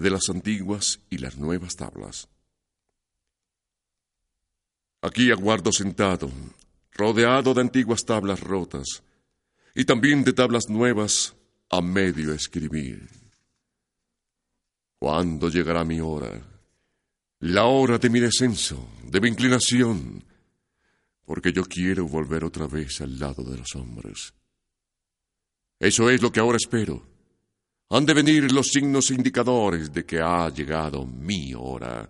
De las antiguas y las nuevas tablas. Aquí aguardo sentado, rodeado de antiguas tablas rotas y también de tablas nuevas a medio escribir. ¿Cuándo llegará mi hora? La hora de mi descenso, de mi inclinación, porque yo quiero volver otra vez al lado de los hombres. Eso es lo que ahora espero. Han de venir los signos indicadores de que ha llegado mi hora.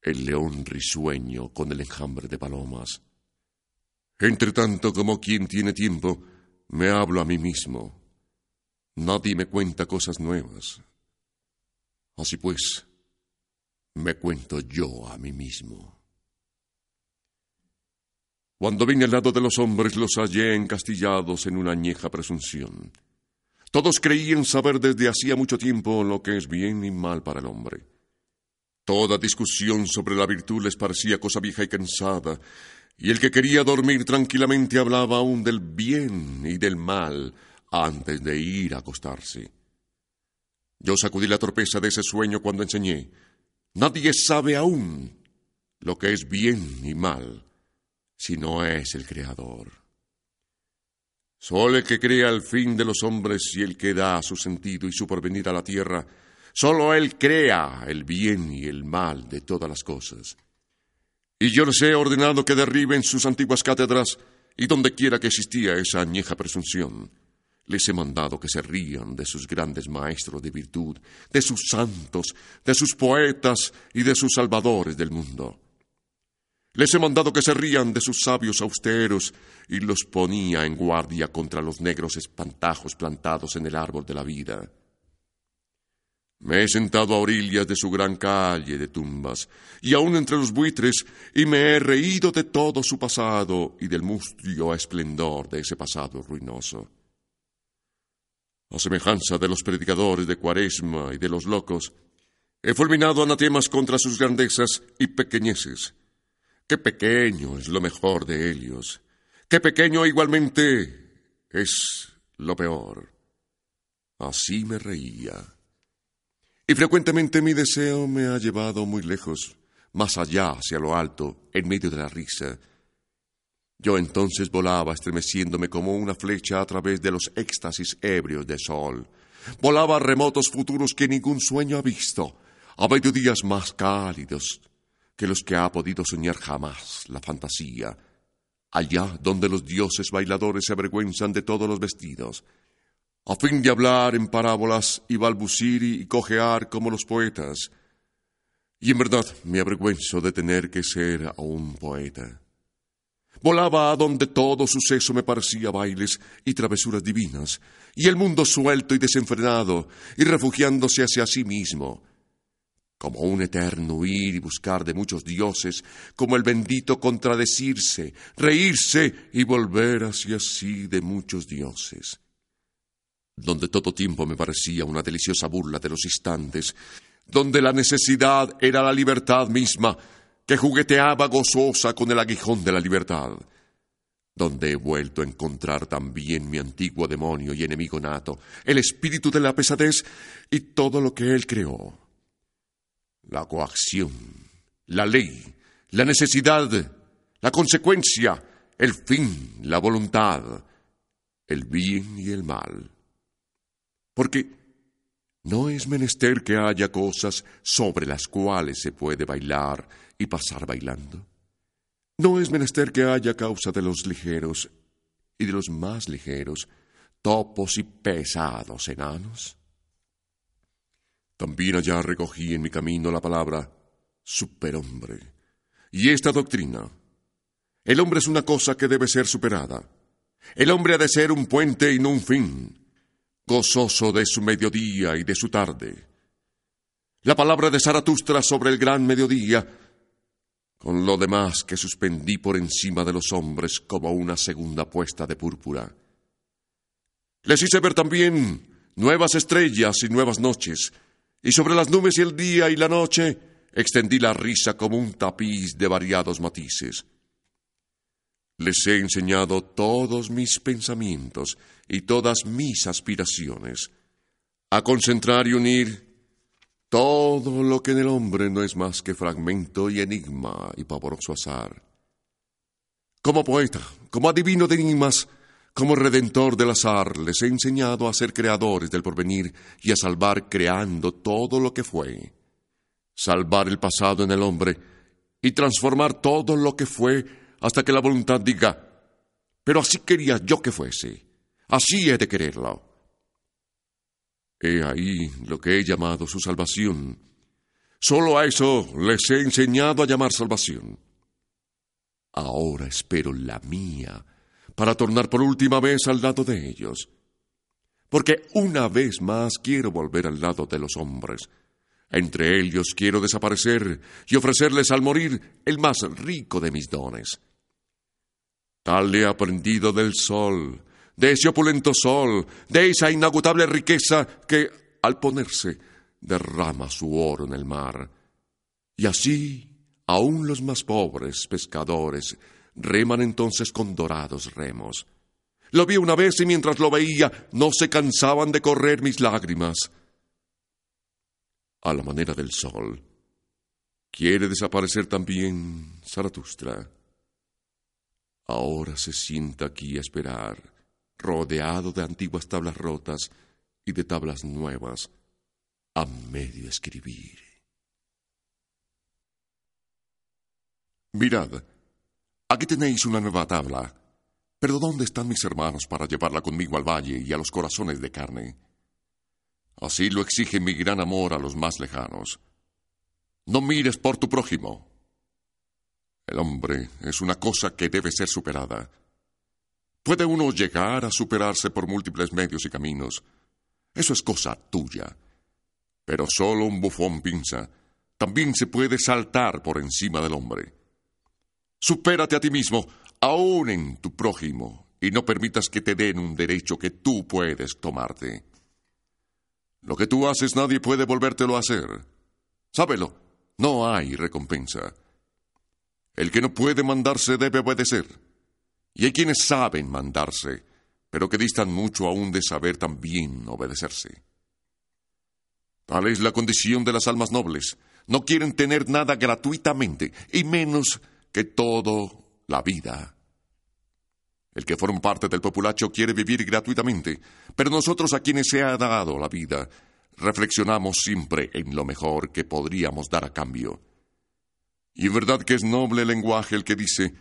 El león risueño con el enjambre de palomas. Entre tanto, como quien tiene tiempo, me hablo a mí mismo. Nadie me cuenta cosas nuevas. Así pues, me cuento yo a mí mismo. Cuando vine al lado de los hombres los hallé encastillados en una añeja presunción. Todos creían saber desde hacía mucho tiempo lo que es bien y mal para el hombre. Toda discusión sobre la virtud les parecía cosa vieja y cansada, y el que quería dormir tranquilamente hablaba aún del bien y del mal antes de ir a acostarse. Yo sacudí la torpeza de ese sueño cuando enseñé. Nadie sabe aún lo que es bien y mal si no es el Creador. Solo el que crea el fin de los hombres y el que da su sentido y su porvenir a la tierra, solo Él crea el bien y el mal de todas las cosas. Y yo les he ordenado que derriben sus antiguas cátedras y donde quiera que existía esa añeja presunción les he mandado que se rían de sus grandes maestros de virtud, de sus santos, de sus poetas y de sus salvadores del mundo. Les he mandado que se rían de sus sabios austeros y los ponía en guardia contra los negros espantajos plantados en el árbol de la vida. Me he sentado a orillas de su gran calle de tumbas, y aun entre los buitres, y me he reído de todo su pasado y del mustio esplendor de ese pasado ruinoso. A semejanza de los predicadores de Cuaresma y de los locos, he fulminado anatemas contra sus grandezas y pequeñeces. Qué pequeño es lo mejor de ellos. Qué pequeño igualmente es lo peor. Así me reía. Y frecuentemente mi deseo me ha llevado muy lejos, más allá, hacia lo alto, en medio de la risa, yo entonces volaba estremeciéndome como una flecha a través de los éxtasis ebrios del sol. Volaba a remotos futuros que ningún sueño ha visto, a mediodías más cálidos que los que ha podido soñar jamás la fantasía, allá donde los dioses bailadores se avergüenzan de todos los vestidos, a fin de hablar en parábolas y balbucir y cojear como los poetas. Y en verdad me avergüenzo de tener que ser un poeta. Volaba a donde todo suceso me parecía bailes y travesuras divinas, y el mundo suelto y desenfrenado, y refugiándose hacia sí mismo, como un eterno huir y buscar de muchos dioses, como el bendito contradecirse, reírse y volver hacia sí de muchos dioses, donde todo tiempo me parecía una deliciosa burla de los instantes, donde la necesidad era la libertad misma, que jugueteaba gozosa con el aguijón de la libertad, donde he vuelto a encontrar también mi antiguo demonio y enemigo nato, el espíritu de la pesadez y todo lo que él creó. La coacción, la ley, la necesidad, la consecuencia, el fin, la voluntad, el bien y el mal. Porque no es menester que haya cosas sobre las cuales se puede bailar y pasar bailando. No es menester que haya causa de los ligeros y de los más ligeros, topos y pesados enanos. También allá recogí en mi camino la palabra superhombre. Y esta doctrina. El hombre es una cosa que debe ser superada. El hombre ha de ser un puente y no un fin, gozoso de su mediodía y de su tarde la palabra de Zaratustra sobre el gran mediodía, con lo demás que suspendí por encima de los hombres como una segunda puesta de púrpura. Les hice ver también nuevas estrellas y nuevas noches, y sobre las nubes y el día y la noche extendí la risa como un tapiz de variados matices. Les he enseñado todos mis pensamientos y todas mis aspiraciones, a concentrar y unir todo lo que en el hombre no es más que fragmento y enigma y pavoroso azar. Como poeta, como adivino de enigmas, como redentor del azar, les he enseñado a ser creadores del porvenir y a salvar creando todo lo que fue. Salvar el pasado en el hombre y transformar todo lo que fue hasta que la voluntad diga, pero así quería yo que fuese, así he de quererlo. He ahí lo que he llamado su salvación. Solo a eso les he enseñado a llamar salvación. Ahora espero la mía para tornar por última vez al lado de ellos. Porque una vez más quiero volver al lado de los hombres. Entre ellos quiero desaparecer y ofrecerles al morir el más rico de mis dones. Tal he aprendido del sol, de ese opulento sol, de esa inagotable riqueza que, al ponerse, derrama su oro en el mar. Y así, aun los más pobres pescadores reman entonces con dorados remos. Lo vi una vez y mientras lo veía no se cansaban de correr mis lágrimas. A la manera del sol, quiere desaparecer también Zaratustra. Ahora se sienta aquí a esperar rodeado de antiguas tablas rotas y de tablas nuevas, a medio escribir. Mirad, aquí tenéis una nueva tabla, pero ¿dónde están mis hermanos para llevarla conmigo al valle y a los corazones de carne? Así lo exige mi gran amor a los más lejanos. No mires por tu prójimo. El hombre es una cosa que debe ser superada Puede uno llegar a superarse por múltiples medios y caminos. Eso es cosa tuya. Pero solo un bufón pinza. También se puede saltar por encima del hombre. Supérate a ti mismo, aún en tu prójimo, y no permitas que te den un derecho que tú puedes tomarte. Lo que tú haces nadie puede volvértelo a hacer. Sábelo, no hay recompensa. El que no puede mandarse debe obedecer. Y hay quienes saben mandarse, pero que distan mucho aún de saber también obedecerse. Tal es la condición de las almas nobles. No quieren tener nada gratuitamente, y menos que todo la vida. El que forma parte del populacho quiere vivir gratuitamente, pero nosotros a quienes se ha dado la vida, reflexionamos siempre en lo mejor que podríamos dar a cambio. Y verdad que es noble lenguaje el que dice,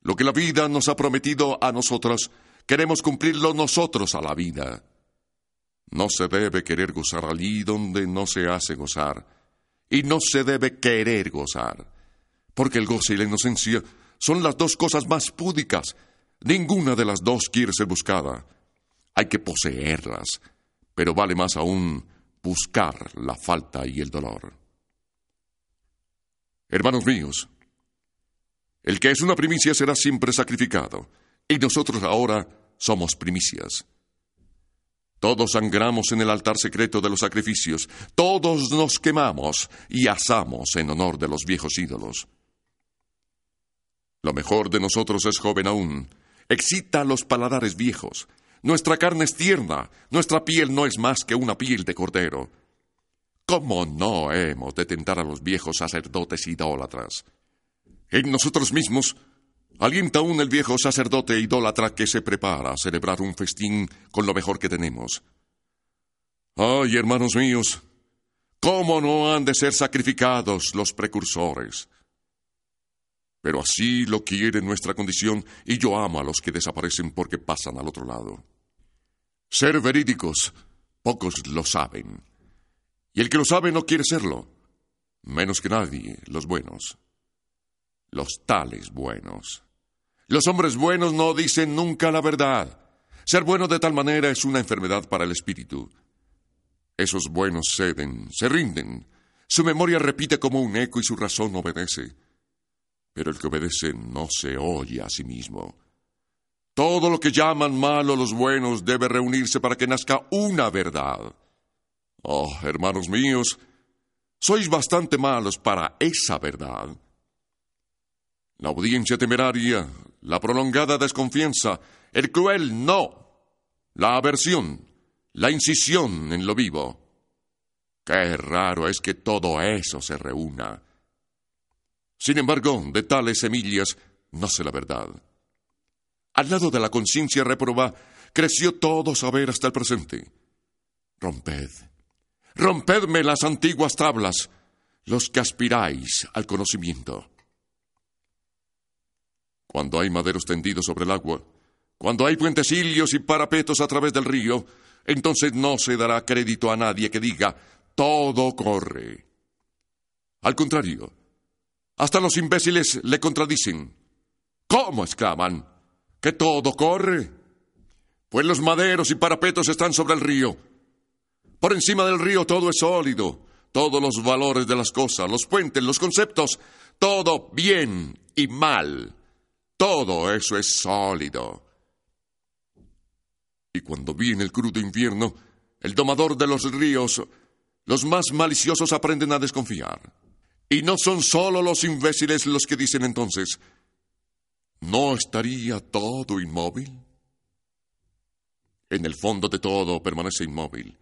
lo que la vida nos ha prometido a nosotros, queremos cumplirlo nosotros a la vida. No se debe querer gozar allí donde no se hace gozar, y no se debe querer gozar, porque el goce y la inocencia son las dos cosas más púdicas. Ninguna de las dos quiere ser buscada. Hay que poseerlas, pero vale más aún buscar la falta y el dolor. Hermanos míos, el que es una primicia será siempre sacrificado, y nosotros ahora somos primicias. Todos sangramos en el altar secreto de los sacrificios, todos nos quemamos y asamos en honor de los viejos ídolos. Lo mejor de nosotros es joven aún, excita los paladares viejos, nuestra carne es tierna, nuestra piel no es más que una piel de cordero. ¿Cómo no hemos de tentar a los viejos sacerdotes idólatras? En nosotros mismos alienta aún el viejo sacerdote idólatra que se prepara a celebrar un festín con lo mejor que tenemos. Ay, hermanos míos, ¿cómo no han de ser sacrificados los precursores? Pero así lo quiere nuestra condición y yo amo a los que desaparecen porque pasan al otro lado. Ser verídicos, pocos lo saben. Y el que lo sabe no quiere serlo, menos que nadie, los buenos los tales buenos. Los hombres buenos no dicen nunca la verdad. Ser bueno de tal manera es una enfermedad para el espíritu. Esos buenos ceden, se rinden, Su memoria repite como un eco y su razón obedece. Pero el que obedece no se oye a sí mismo. Todo lo que llaman malo los buenos debe reunirse para que nazca una verdad. Oh, hermanos míos, sois bastante malos para esa verdad. La audiencia temeraria, la prolongada desconfianza, el cruel no, la aversión, la incisión en lo vivo. Qué raro es que todo eso se reúna. Sin embargo, de tales semillas nace la verdad. Al lado de la conciencia reproba, creció todo saber hasta el presente. Romped, rompedme las antiguas tablas, los que aspiráis al conocimiento. Cuando hay maderos tendidos sobre el agua, cuando hay puentecillos y parapetos a través del río, entonces no se dará crédito a nadie que diga todo corre. Al contrario, hasta los imbéciles le contradicen. ¿Cómo? exclaman. ¿Que todo corre? Pues los maderos y parapetos están sobre el río. Por encima del río todo es sólido, todos los valores de las cosas, los puentes, los conceptos, todo bien y mal. Todo eso es sólido. Y cuando viene el crudo invierno, el domador de los ríos, los más maliciosos aprenden a desconfiar. Y no son solo los imbéciles los que dicen entonces, ¿no estaría todo inmóvil? En el fondo de todo permanece inmóvil.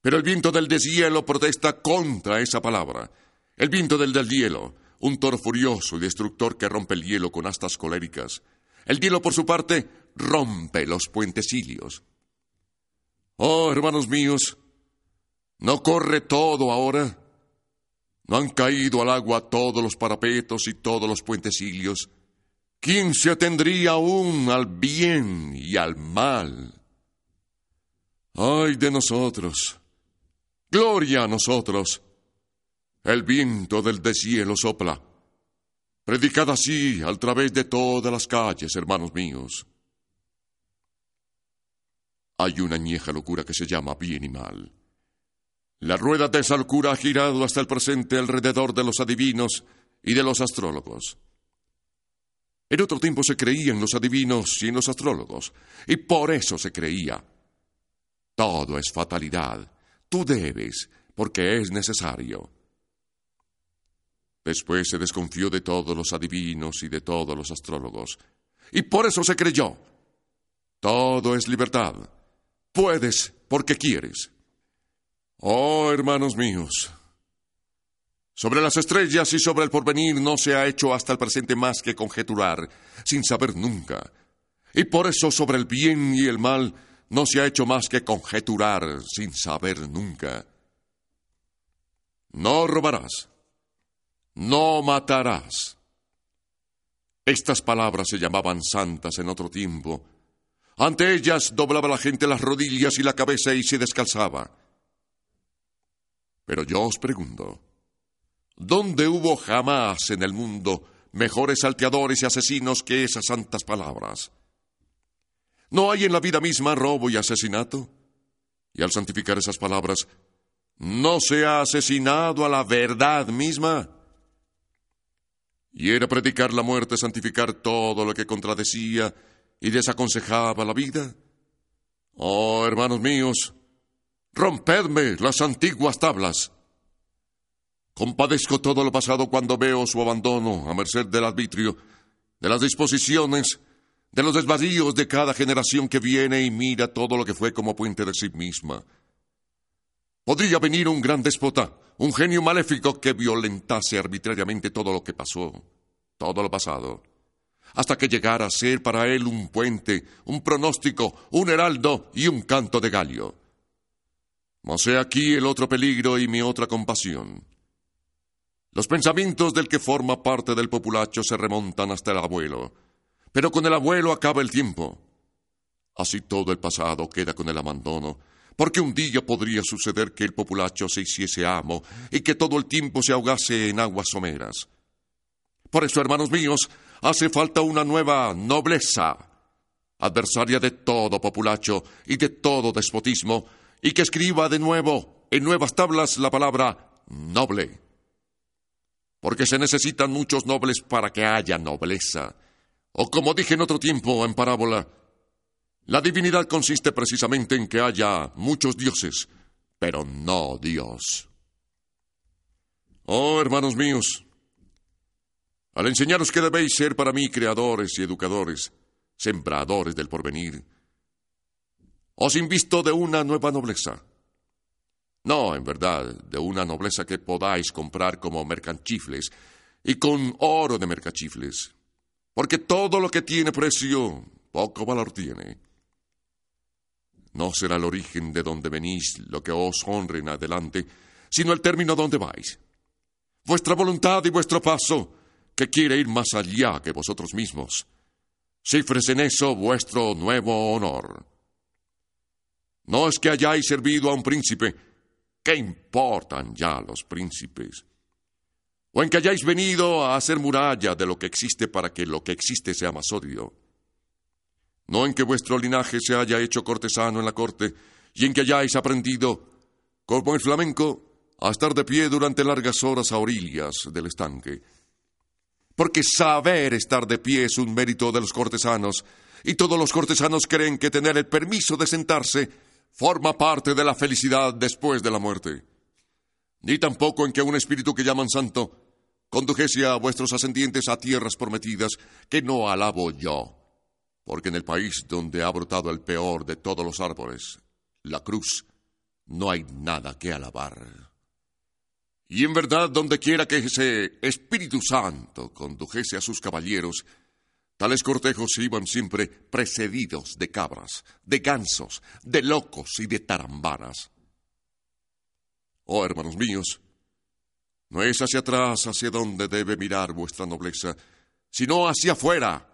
Pero el viento del deshielo protesta contra esa palabra. El viento del deshielo, un toro furioso y destructor que rompe el hielo con astas coléricas. El hielo, por su parte, rompe los puentecillos. Oh, hermanos míos, ¿no corre todo ahora? ¿No han caído al agua todos los parapetos y todos los puentecillos? ¿Quién se atendría aún al bien y al mal? ¡Ay de nosotros! ¡Gloria a nosotros! El viento del deshielo sopla. Predicad así al través de todas las calles, hermanos míos. Hay una añeja locura que se llama bien y mal. La rueda de esa locura ha girado hasta el presente alrededor de los adivinos y de los astrólogos. En otro tiempo se creía en los adivinos y en los astrólogos, y por eso se creía. Todo es fatalidad. Tú debes, porque es necesario. Después se desconfió de todos los adivinos y de todos los astrólogos. Y por eso se creyó. Todo es libertad. Puedes porque quieres. Oh, hermanos míos, sobre las estrellas y sobre el porvenir no se ha hecho hasta el presente más que conjeturar, sin saber nunca. Y por eso sobre el bien y el mal no se ha hecho más que conjeturar, sin saber nunca. No robarás no matarás. Estas palabras se llamaban santas en otro tiempo. Ante ellas doblaba la gente las rodillas y la cabeza y se descalzaba. Pero yo os pregunto, ¿dónde hubo jamás en el mundo mejores salteadores y asesinos que esas santas palabras? ¿No hay en la vida misma robo y asesinato? Y al santificar esas palabras, ¿no se ha asesinado a la verdad misma? Y era predicar la muerte, santificar todo lo que contradecía y desaconsejaba la vida. Oh, hermanos míos, rompedme las antiguas tablas. Compadezco todo lo pasado cuando veo su abandono a merced del arbitrio, de las disposiciones, de los desvaríos de cada generación que viene y mira todo lo que fue como puente de sí misma. Podría venir un gran déspota, un genio maléfico que violentase arbitrariamente todo lo que pasó, todo lo pasado, hasta que llegara a ser para él un puente, un pronóstico, un heraldo y un canto de galio. Mas he aquí el otro peligro y mi otra compasión. Los pensamientos del que forma parte del populacho se remontan hasta el abuelo, pero con el abuelo acaba el tiempo. Así todo el pasado queda con el abandono, porque un día podría suceder que el populacho se hiciese amo y que todo el tiempo se ahogase en aguas someras. Por eso, hermanos míos, hace falta una nueva nobleza, adversaria de todo populacho y de todo despotismo, y que escriba de nuevo en nuevas tablas la palabra noble. porque se necesitan muchos nobles para que haya nobleza. O como dije en otro tiempo en parábola, la divinidad consiste precisamente en que haya muchos dioses, pero no Dios. Oh, hermanos míos, al enseñaros que debéis ser para mí creadores y educadores, sembradores del porvenir, os invisto de una nueva nobleza. No, en verdad, de una nobleza que podáis comprar como mercanchifles y con oro de mercachifles, porque todo lo que tiene precio, poco valor tiene. No será el origen de donde venís lo que os honre en adelante, sino el término donde vais. Vuestra voluntad y vuestro paso, que quiere ir más allá que vosotros mismos. Cifres en eso vuestro nuevo honor. No es que hayáis servido a un príncipe, ¿qué importan ya los príncipes? O en que hayáis venido a hacer muralla de lo que existe para que lo que existe sea más odio. No en que vuestro linaje se haya hecho cortesano en la corte y en que hayáis aprendido, como el flamenco, a estar de pie durante largas horas a orillas del estanque. Porque saber estar de pie es un mérito de los cortesanos, y todos los cortesanos creen que tener el permiso de sentarse forma parte de la felicidad después de la muerte. Ni tampoco en que un espíritu que llaman santo condujese a vuestros ascendientes a tierras prometidas que no alabo yo, porque en el país donde ha brotado el peor de todos los árboles, la cruz, no hay nada que alabar. Y en verdad, donde quiera que ese Espíritu Santo condujese a sus caballeros, Tales cortejos iban siempre precedidos de cabras, de gansos, de locos y de tarambanas. Oh, hermanos míos, no es hacia atrás hacia donde debe mirar vuestra nobleza, sino hacia afuera.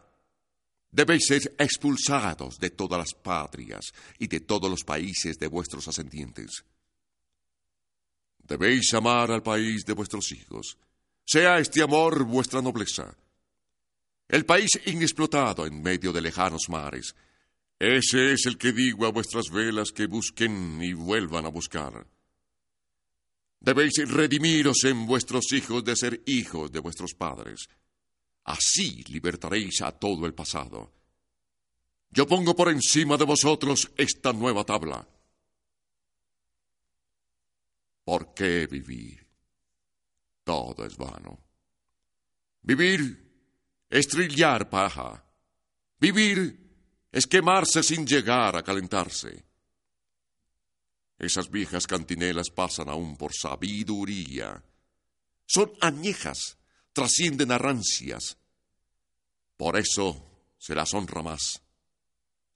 Debéis ser expulsados de todas las patrias y de todos los países de vuestros ascendientes. Debéis amar al país de vuestros hijos. Sea este amor vuestra nobleza el país inexplotado en medio de lejanos mares. Ese es el que digo a vuestras velas que busquen y vuelvan a buscar. Debéis redimiros en vuestros hijos de ser hijos de vuestros padres. Así libertaréis a todo el pasado. Yo pongo por encima de vosotros esta nueva tabla. ¿Por qué vivir? Todo es vano. Vivir es trillar paja. Vivir es quemarse sin llegar a calentarse. Esas viejas cantinelas pasan aún por sabiduría. Son añejas, trascienden a rancias. Por eso se las honra más.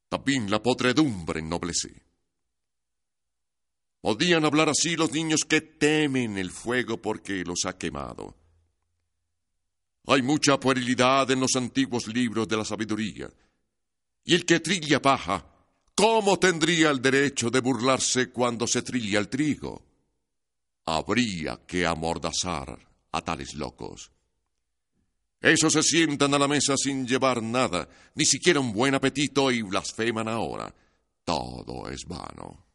También la podredumbre ennoblece. Podían hablar así los niños que temen el fuego porque los ha quemado. Hay mucha puerilidad en los antiguos libros de la sabiduría. Y el que trilla paja, ¿cómo tendría el derecho de burlarse cuando se trilla el trigo? Habría que amordazar a tales locos. Esos se sientan a la mesa sin llevar nada, ni siquiera un buen apetito y blasfeman ahora. Todo es vano.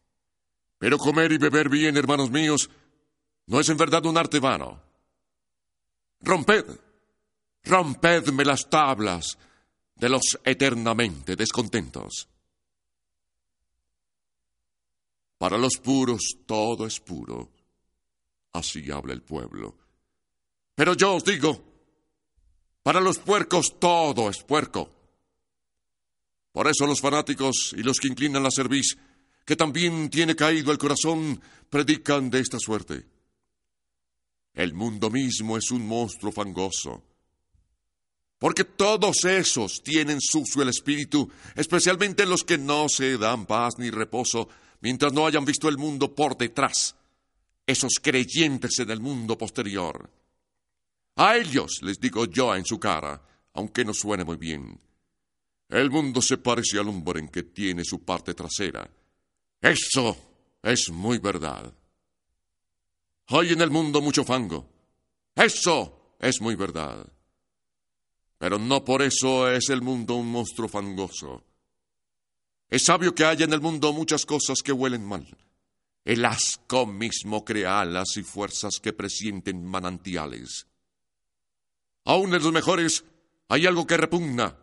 Pero comer y beber bien, hermanos míos, no es en verdad un arte vano. Romped rompedme las tablas de los eternamente descontentos. Para los puros todo es puro, así habla el pueblo. Pero yo os digo, para los puercos todo es puerco. Por eso los fanáticos y los que inclinan la cerviz, que también tiene caído el corazón, predican de esta suerte. El mundo mismo es un monstruo fangoso porque todos esos tienen sucio el espíritu, especialmente los que no se dan paz ni reposo mientras no hayan visto el mundo por detrás, esos creyentes en el mundo posterior. A ellos les digo yo en su cara, aunque no suene muy bien. El mundo se parece al hombre en que tiene su parte trasera. Eso es muy verdad. Hay en el mundo mucho fango. Eso es muy verdad. Pero no por eso es el mundo un monstruo fangoso. Es sabio que haya en el mundo muchas cosas que huelen mal. El asco mismo crea alas y fuerzas que presienten manantiales. Aún en los mejores hay algo que repugna,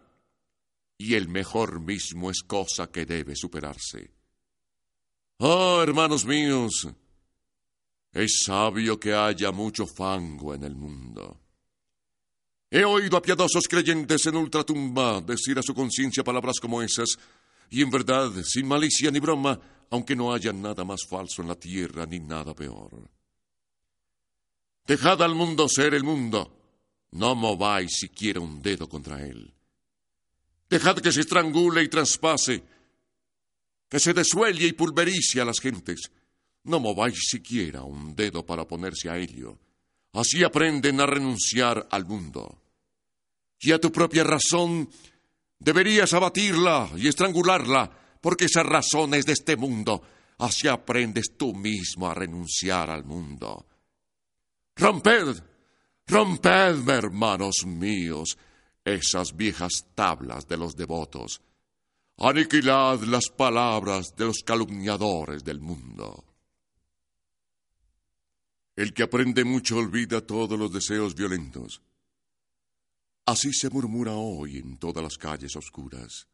y el mejor mismo es cosa que debe superarse. Oh, hermanos míos, es sabio que haya mucho fango en el mundo. He oído a piadosos creyentes en ultratumba decir a su conciencia palabras como esas, y en verdad, sin malicia ni broma, aunque no haya nada más falso en la tierra ni nada peor. Dejad al mundo ser el mundo, no mováis siquiera un dedo contra él. Dejad que se estrangule y traspase, que se desuelle y pulverice a las gentes. No mováis siquiera un dedo para oponerse a ello. Así aprenden a renunciar al mundo. Y a tu propia razón deberías abatirla y estrangularla, porque esa razón es de este mundo. Así aprendes tú mismo a renunciar al mundo. Romped, romped, hermanos míos, esas viejas tablas de los devotos. Aniquilad las palabras de los calumniadores del mundo. El que aprende mucho olvida todos los deseos violentos. Así se murmura hoy en todas las calles oscuras.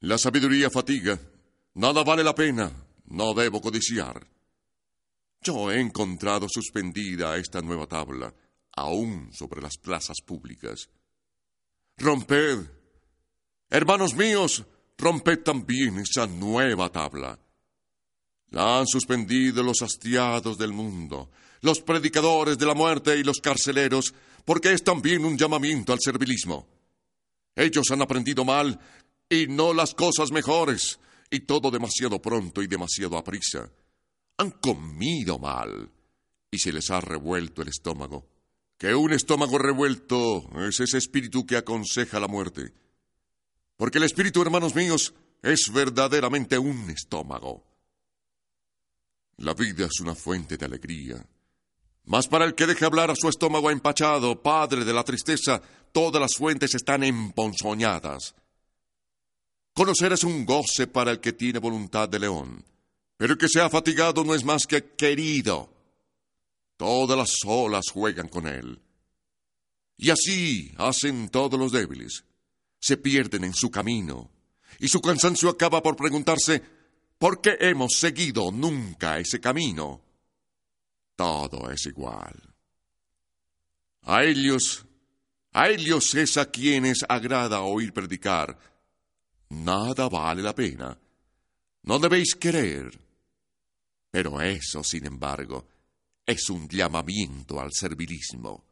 La sabiduría fatiga, nada vale la pena, no debo codiciar. Yo he encontrado suspendida esta nueva tabla, aún sobre las plazas públicas. Romped, hermanos míos, romped también esa nueva tabla. La han suspendido los hastiados del mundo, los predicadores de la muerte y los carceleros, porque es también un llamamiento al servilismo. Ellos han aprendido mal y no las cosas mejores, y todo demasiado pronto y demasiado aprisa. Han comido mal y se les ha revuelto el estómago. Que un estómago revuelto es ese espíritu que aconseja la muerte. Porque el espíritu, hermanos míos, es verdaderamente un estómago. La vida es una fuente de alegría. Mas para el que deje hablar a su estómago empachado, padre de la tristeza, todas las fuentes están emponzoñadas. Conocer es un goce para el que tiene voluntad de león, pero el que sea fatigado no es más que querido. Todas las olas juegan con él. Y así hacen todos los débiles. Se pierden en su camino, y su cansancio acaba por preguntarse ¿Por qué hemos seguido nunca ese camino? Todo es igual. A ellos, a ellos es a quienes agrada oír predicar. Nada vale la pena. No debéis querer. Pero eso, sin embargo, es un llamamiento al servilismo.